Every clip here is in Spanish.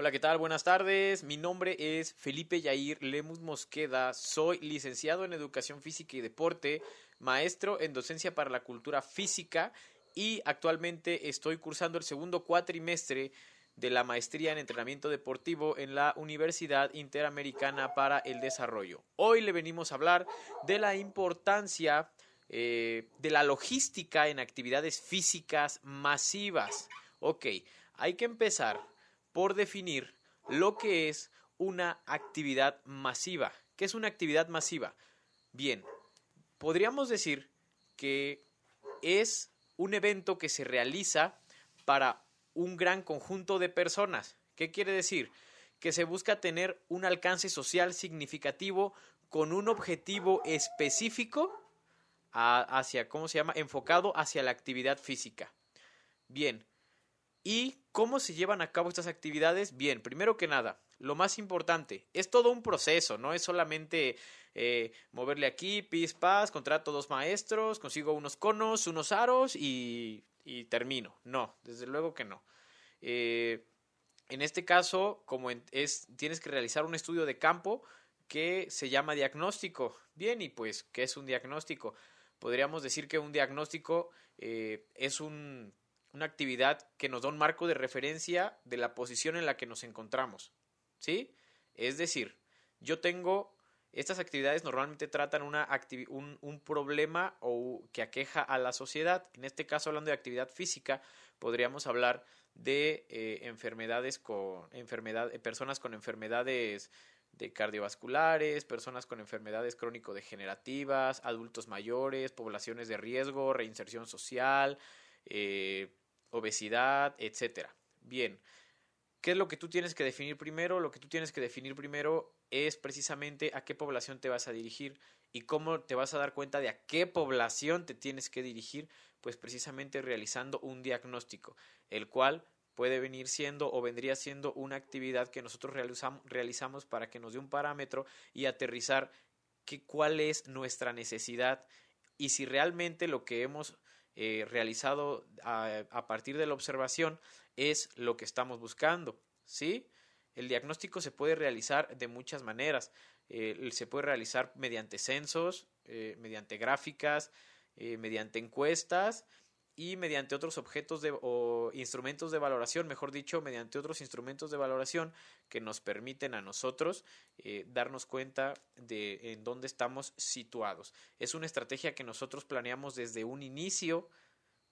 Hola, ¿qué tal? Buenas tardes. Mi nombre es Felipe Yair Lemus Mosqueda. Soy licenciado en Educación Física y Deporte, maestro en Docencia para la Cultura Física y actualmente estoy cursando el segundo cuatrimestre de la maestría en entrenamiento deportivo en la Universidad Interamericana para el Desarrollo. Hoy le venimos a hablar de la importancia eh, de la logística en actividades físicas masivas. Ok, hay que empezar por definir lo que es una actividad masiva. ¿Qué es una actividad masiva? Bien, podríamos decir que es un evento que se realiza para un gran conjunto de personas. ¿Qué quiere decir? Que se busca tener un alcance social significativo con un objetivo específico hacia, ¿cómo se llama? Enfocado hacia la actividad física. Bien, ¿y cómo se llevan a cabo estas actividades? Bien, primero que nada, lo más importante, es todo un proceso, no es solamente eh, moverle aquí, pis, pas, contrato dos maestros, consigo unos conos, unos aros y, y termino. No, desde luego que no. Eh, en este caso, como es, tienes que realizar un estudio de campo que se llama diagnóstico. Bien, y pues, ¿qué es un diagnóstico? Podríamos decir que un diagnóstico eh, es un, una actividad que nos da un marco de referencia de la posición en la que nos encontramos. ¿Sí? Es decir, yo tengo estas actividades normalmente tratan una un, un, problema o que aqueja a la sociedad. En este caso, hablando de actividad física, podríamos hablar de eh, enfermedades con enfermedad, eh, personas con enfermedades de cardiovasculares, personas con enfermedades crónico-degenerativas, adultos mayores, poblaciones de riesgo, reinserción social, eh, obesidad, etcétera. Bien, ¿qué es lo que tú tienes que definir primero? Lo que tú tienes que definir primero es precisamente a qué población te vas a dirigir y cómo te vas a dar cuenta de a qué población te tienes que dirigir, pues precisamente realizando un diagnóstico, el cual puede venir siendo o vendría siendo una actividad que nosotros realizamos para que nos dé un parámetro y aterrizar que, cuál es nuestra necesidad y si realmente lo que hemos eh, realizado a, partir de la observación es lo que estamos buscando, ¿sí? El diagnóstico se puede realizar de muchas maneras. Eh, se puede realizar mediante censos, eh, mediante gráficas, mediante encuestas y mediante otros objetos de, o instrumentos de valoración, mejor dicho, mediante otros instrumentos de valoración que nos permiten a nosotros eh, darnos cuenta de en dónde estamos situados. Es una estrategia que nosotros planeamos desde un inicio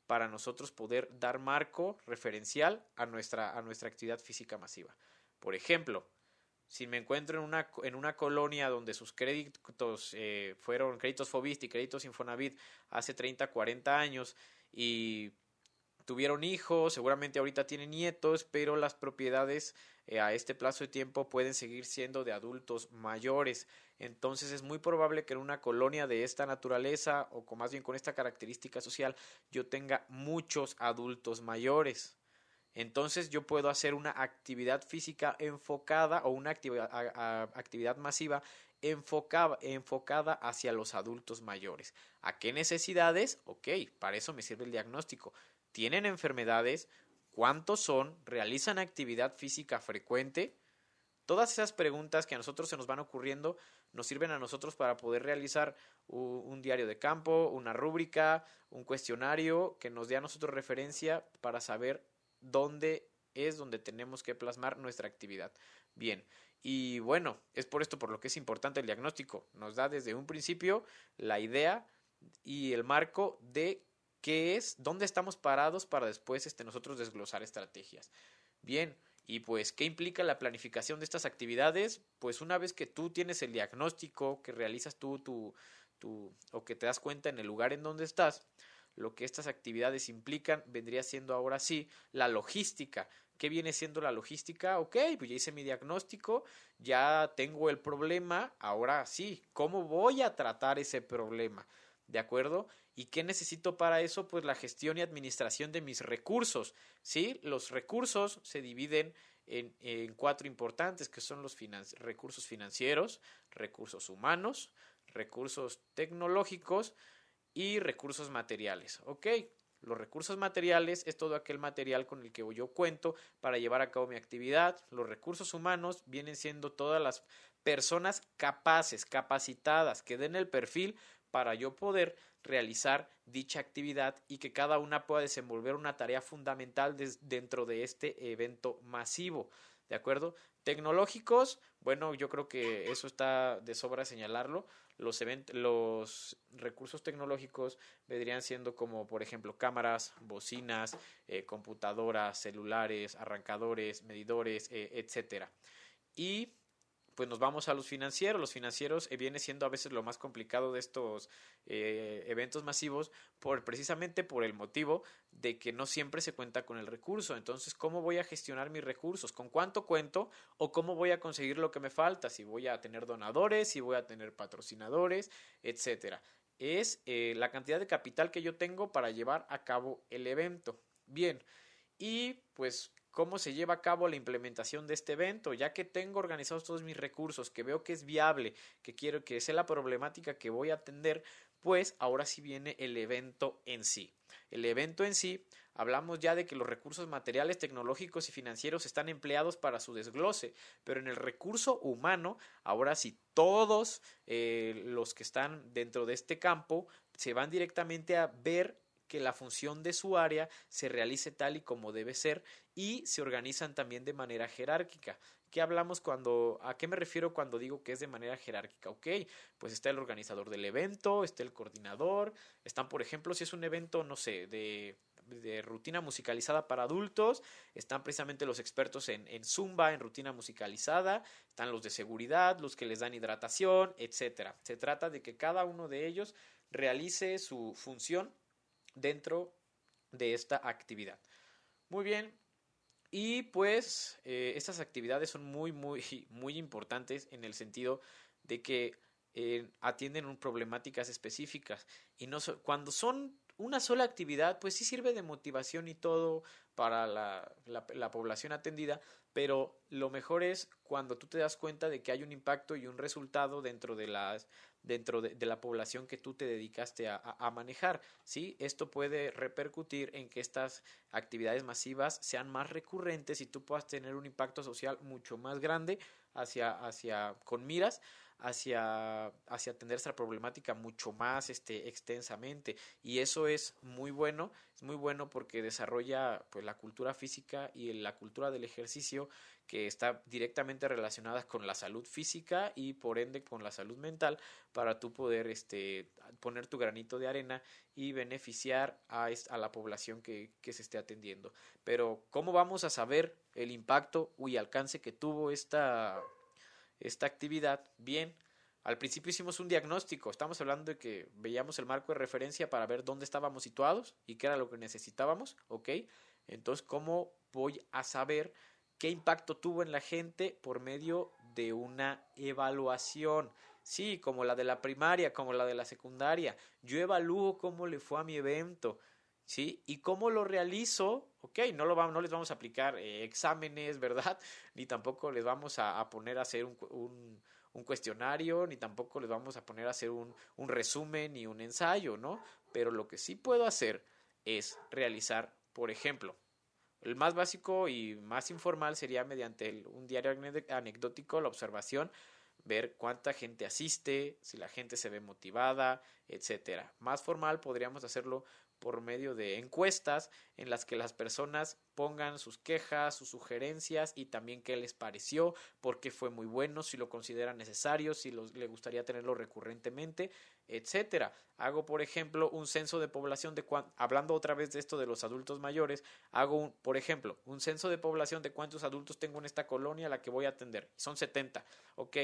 para nosotros poder dar marco referencial a nuestra, a nuestra actividad física masiva. Por ejemplo, si me encuentro en una, en una colonia donde sus créditos eh, fueron créditos Fobist y créditos Infonavit hace 30, 40 años y tuvieron hijos, seguramente ahorita tienen nietos, pero las propiedades eh, a este plazo de tiempo pueden seguir siendo de adultos mayores. Entonces es muy probable que en una colonia de esta naturaleza o con más bien con esta característica social yo tenga muchos adultos mayores. Entonces yo puedo hacer una actividad física enfocada o una actividad, actividad masiva enfocada, hacia los adultos mayores. ¿A qué necesidades? Ok, para eso me sirve el diagnóstico. ¿Tienen enfermedades? ¿Cuántos son? ¿Realizan actividad física frecuente? Todas esas preguntas que a nosotros se nos van ocurriendo nos sirven a nosotros para poder realizar un diario de campo, una rúbrica, un cuestionario que nos dé a nosotros referencia para saber dónde es donde tenemos que plasmar nuestra actividad. Bien, y bueno, es por esto por lo que es importante el diagnóstico. Nos da desde un principio la idea y el marco de qué es, dónde estamos parados para después este, nosotros desglosar estrategias. Bien, y pues, ¿qué implica la planificación de estas actividades? Pues una vez que tú tienes el diagnóstico, que realizas tú tu, tu, o que te das cuenta en el lugar en donde estás, lo que estas actividades implican vendría siendo ahora sí la logística, ¿Qué viene siendo la logística? Ok, pues ya hice mi diagnóstico, ya tengo el problema, ahora sí, ¿cómo voy a tratar ese problema? ¿De acuerdo? ¿Y qué necesito para eso? Pues la gestión y administración de mis recursos. ¿Sí? Los recursos se dividen en, en cuatro importantes, que son los recursos financieros, recursos humanos, recursos tecnológicos y recursos materiales. ¿Ok? Los recursos materiales es todo aquel material con el que yo cuento para llevar a cabo mi actividad. Los recursos humanos vienen siendo todas las personas capaces, capacitadas, que den el perfil para yo poder realizar dicha actividad y que cada una pueda desenvolver una tarea fundamental dentro de este evento masivo. ¿De acuerdo? Tecnológicos, bueno, yo creo que eso está de sobra señalarlo. Los, los recursos tecnológicos vendrían siendo como, por ejemplo, cámaras, bocinas, eh, computadoras, celulares, arrancadores, medidores, eh, etcétera. Y pues nos vamos a los financieros. Los financieros eh, viene siendo a veces lo más complicado de estos eh, eventos masivos por precisamente por el motivo de que no siempre se cuenta con el recurso. Entonces, ¿cómo voy a gestionar mis recursos? ¿Con cuánto cuento? ¿O cómo voy a conseguir lo que me falta? Si voy a tener donadores, si voy a tener patrocinadores, etcétera. Es eh, la cantidad de capital que yo tengo para llevar a cabo el evento. Bien, y pues cómo se lleva a cabo la implementación de este evento, ya que tengo organizados todos mis recursos, que veo que es viable, que quiero que sea la problemática que voy a atender, pues ahora sí viene el evento en sí. El evento en sí, hablamos ya de que los recursos materiales, tecnológicos y financieros están empleados para su desglose, pero en el recurso humano, ahora sí todos eh, los que están dentro de este campo se van directamente a ver que la función de su área se realice tal y como debe ser y se organizan también de manera jerárquica. ¿Qué hablamos cuando, a qué me refiero cuando digo que es de manera jerárquica? Ok, pues está el organizador del evento, está el coordinador, están, por ejemplo, si es un evento, no sé, de, de rutina musicalizada para adultos, están precisamente los expertos en, en Zumba, en rutina musicalizada, están los de seguridad, los que les dan hidratación, etcétera. Se trata de que cada uno de ellos realice su función dentro de esta actividad. Muy bien. Y pues eh, estas actividades son muy, muy, muy importantes en el sentido de que eh, atienden problemáticas específicas. Y no cuando son una sola actividad, pues sí sirve de motivación y todo para la, la, población atendida, pero lo mejor es cuando tú te das cuenta de que hay un impacto y un resultado dentro de las dentro de, la población que tú te dedicaste a, manejar. ¿sí? Esto puede repercutir en que estas actividades masivas sean más recurrentes y tú puedas tener un impacto social mucho más grande hacia, hacia con miras hacia, hacia atender esta problemática mucho más este, extensamente y eso es muy bueno, es muy bueno porque desarrolla pues la cultura física y la cultura del ejercicio que está directamente relacionada con la salud física y por ende con la salud mental para tú poder este, poner tu granito de arena y beneficiar a, a la población que, que, se esté atendiendo. Pero ¿cómo vamos a saber el impacto y alcance que tuvo esta, esta actividad? Bien, al principio hicimos un diagnóstico, estamos hablando de que veíamos el marco de referencia para ver dónde estábamos situados y qué era lo que necesitábamos, ¿ok? Entonces, ¿cómo voy a saber qué impacto tuvo en la gente por medio de una evaluación. Sí, como la de la primaria, como la de la secundaria. Yo evalúo cómo le fue a mi evento, ¿sí? Y cómo lo realizo, ok, no, les vamos a aplicar eh, exámenes, ¿verdad? Ni tampoco les vamos a, poner a hacer un, cuestionario, ni tampoco les vamos a poner a hacer un, un resumen ni un ensayo, ¿no? Pero lo que sí puedo hacer es realizar, por ejemplo, el más básico y más informal sería mediante un diario anecdótico, la observación, ver cuánta gente asiste, si la gente se ve motivada, etcétera. Más formal podríamos hacerlo por medio de encuestas en las que las personas pongan sus quejas, sus sugerencias y también qué les pareció, por qué fue muy bueno, si lo consideran necesario, si le gustaría tenerlo recurrentemente, etcétera. Hago, por ejemplo, un censo de población de hablando otra vez de esto de los adultos mayores, hago, un, por ejemplo, un censo de población de cuántos adultos tengo en esta colonia a la que voy a atender. Son 70. Ok,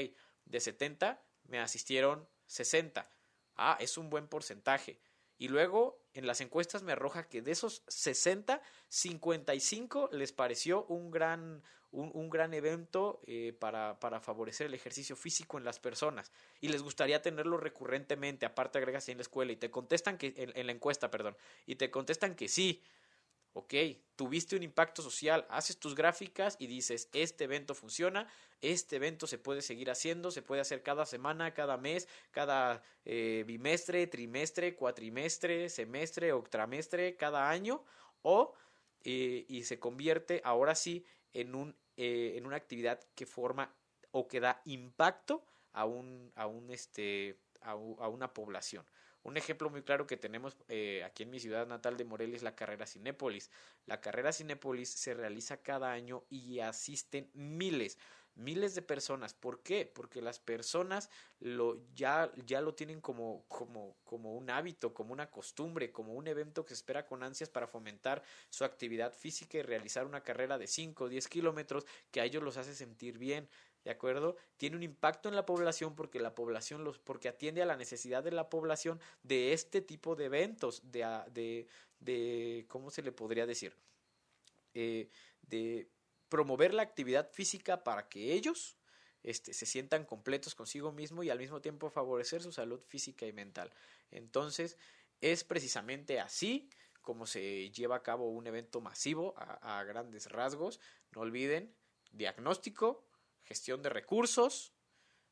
de 70 me asistieron 60. Ah, es un buen porcentaje. Y luego en las encuestas me arroja que de esos 60, 55 les pareció un gran, un, gran evento eh, para, para, favorecer el ejercicio físico en las personas y les gustaría tenerlo recurrentemente, aparte agregas en la escuela y te contestan que, en, la encuesta, perdón, y te contestan que sí. Ok, tuviste un impacto social, haces tus gráficas y dices, este evento funciona, este evento se puede seguir haciendo, se puede hacer cada semana, cada mes, cada eh, bimestre, trimestre, cuatrimestre, semestre, octramestre, cada año, o eh, y se convierte ahora sí en, un, eh, en una actividad que forma o que da impacto a, un, a, un, este, a, a una población. Un ejemplo muy claro que tenemos eh, aquí en mi ciudad natal de Morelia es la carrera Cinépolis. La carrera Cinépolis se realiza cada año y asisten miles, miles de personas. ¿Por qué? Porque las personas lo, ya, ya lo tienen como, como, como un hábito, como una costumbre, como un evento que se espera con ansias para fomentar su actividad física y realizar una carrera de 5 o 10 kilómetros que a ellos los hace sentir bien. ¿de acuerdo? Tiene un impacto en la población porque la población los, porque atiende a la necesidad de la población de este tipo de eventos, de, de, de ¿cómo se le podría decir? Eh, de promover la actividad física para que ellos este, se sientan completos consigo mismo y al mismo tiempo favorecer su salud física y mental. Entonces, es precisamente así como se lleva a cabo un evento masivo a, grandes rasgos. No olviden, diagnóstico, gestión de recursos,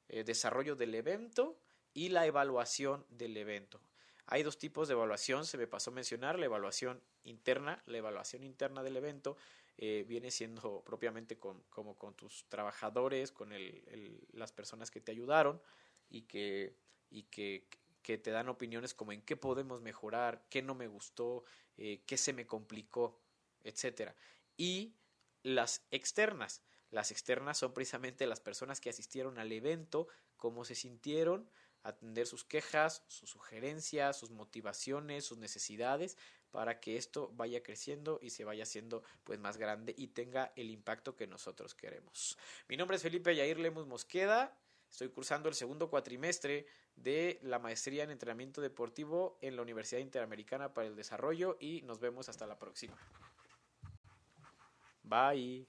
eh, desarrollo del evento y la evaluación del evento. Hay dos tipos de evaluación, se me pasó a mencionar, la evaluación interna, la evaluación interna del evento eh, viene siendo propiamente con, como con tus trabajadores, con el, las personas que te ayudaron y que, y que, que, te dan opiniones como en qué podemos mejorar, qué no me gustó, eh, qué se me complicó, etcétera. Y las externas, las externas son precisamente las personas que asistieron al evento, cómo se sintieron, atender sus quejas, sus sugerencias, sus motivaciones, sus necesidades, para que esto vaya creciendo y se vaya haciendo pues más grande y tenga el impacto que nosotros queremos. Mi nombre es Felipe Yair Lemus Mosqueda. Estoy cursando el segundo cuatrimestre de la maestría en entrenamiento deportivo en la Universidad Interamericana para el Desarrollo y nos vemos hasta la próxima. Bye.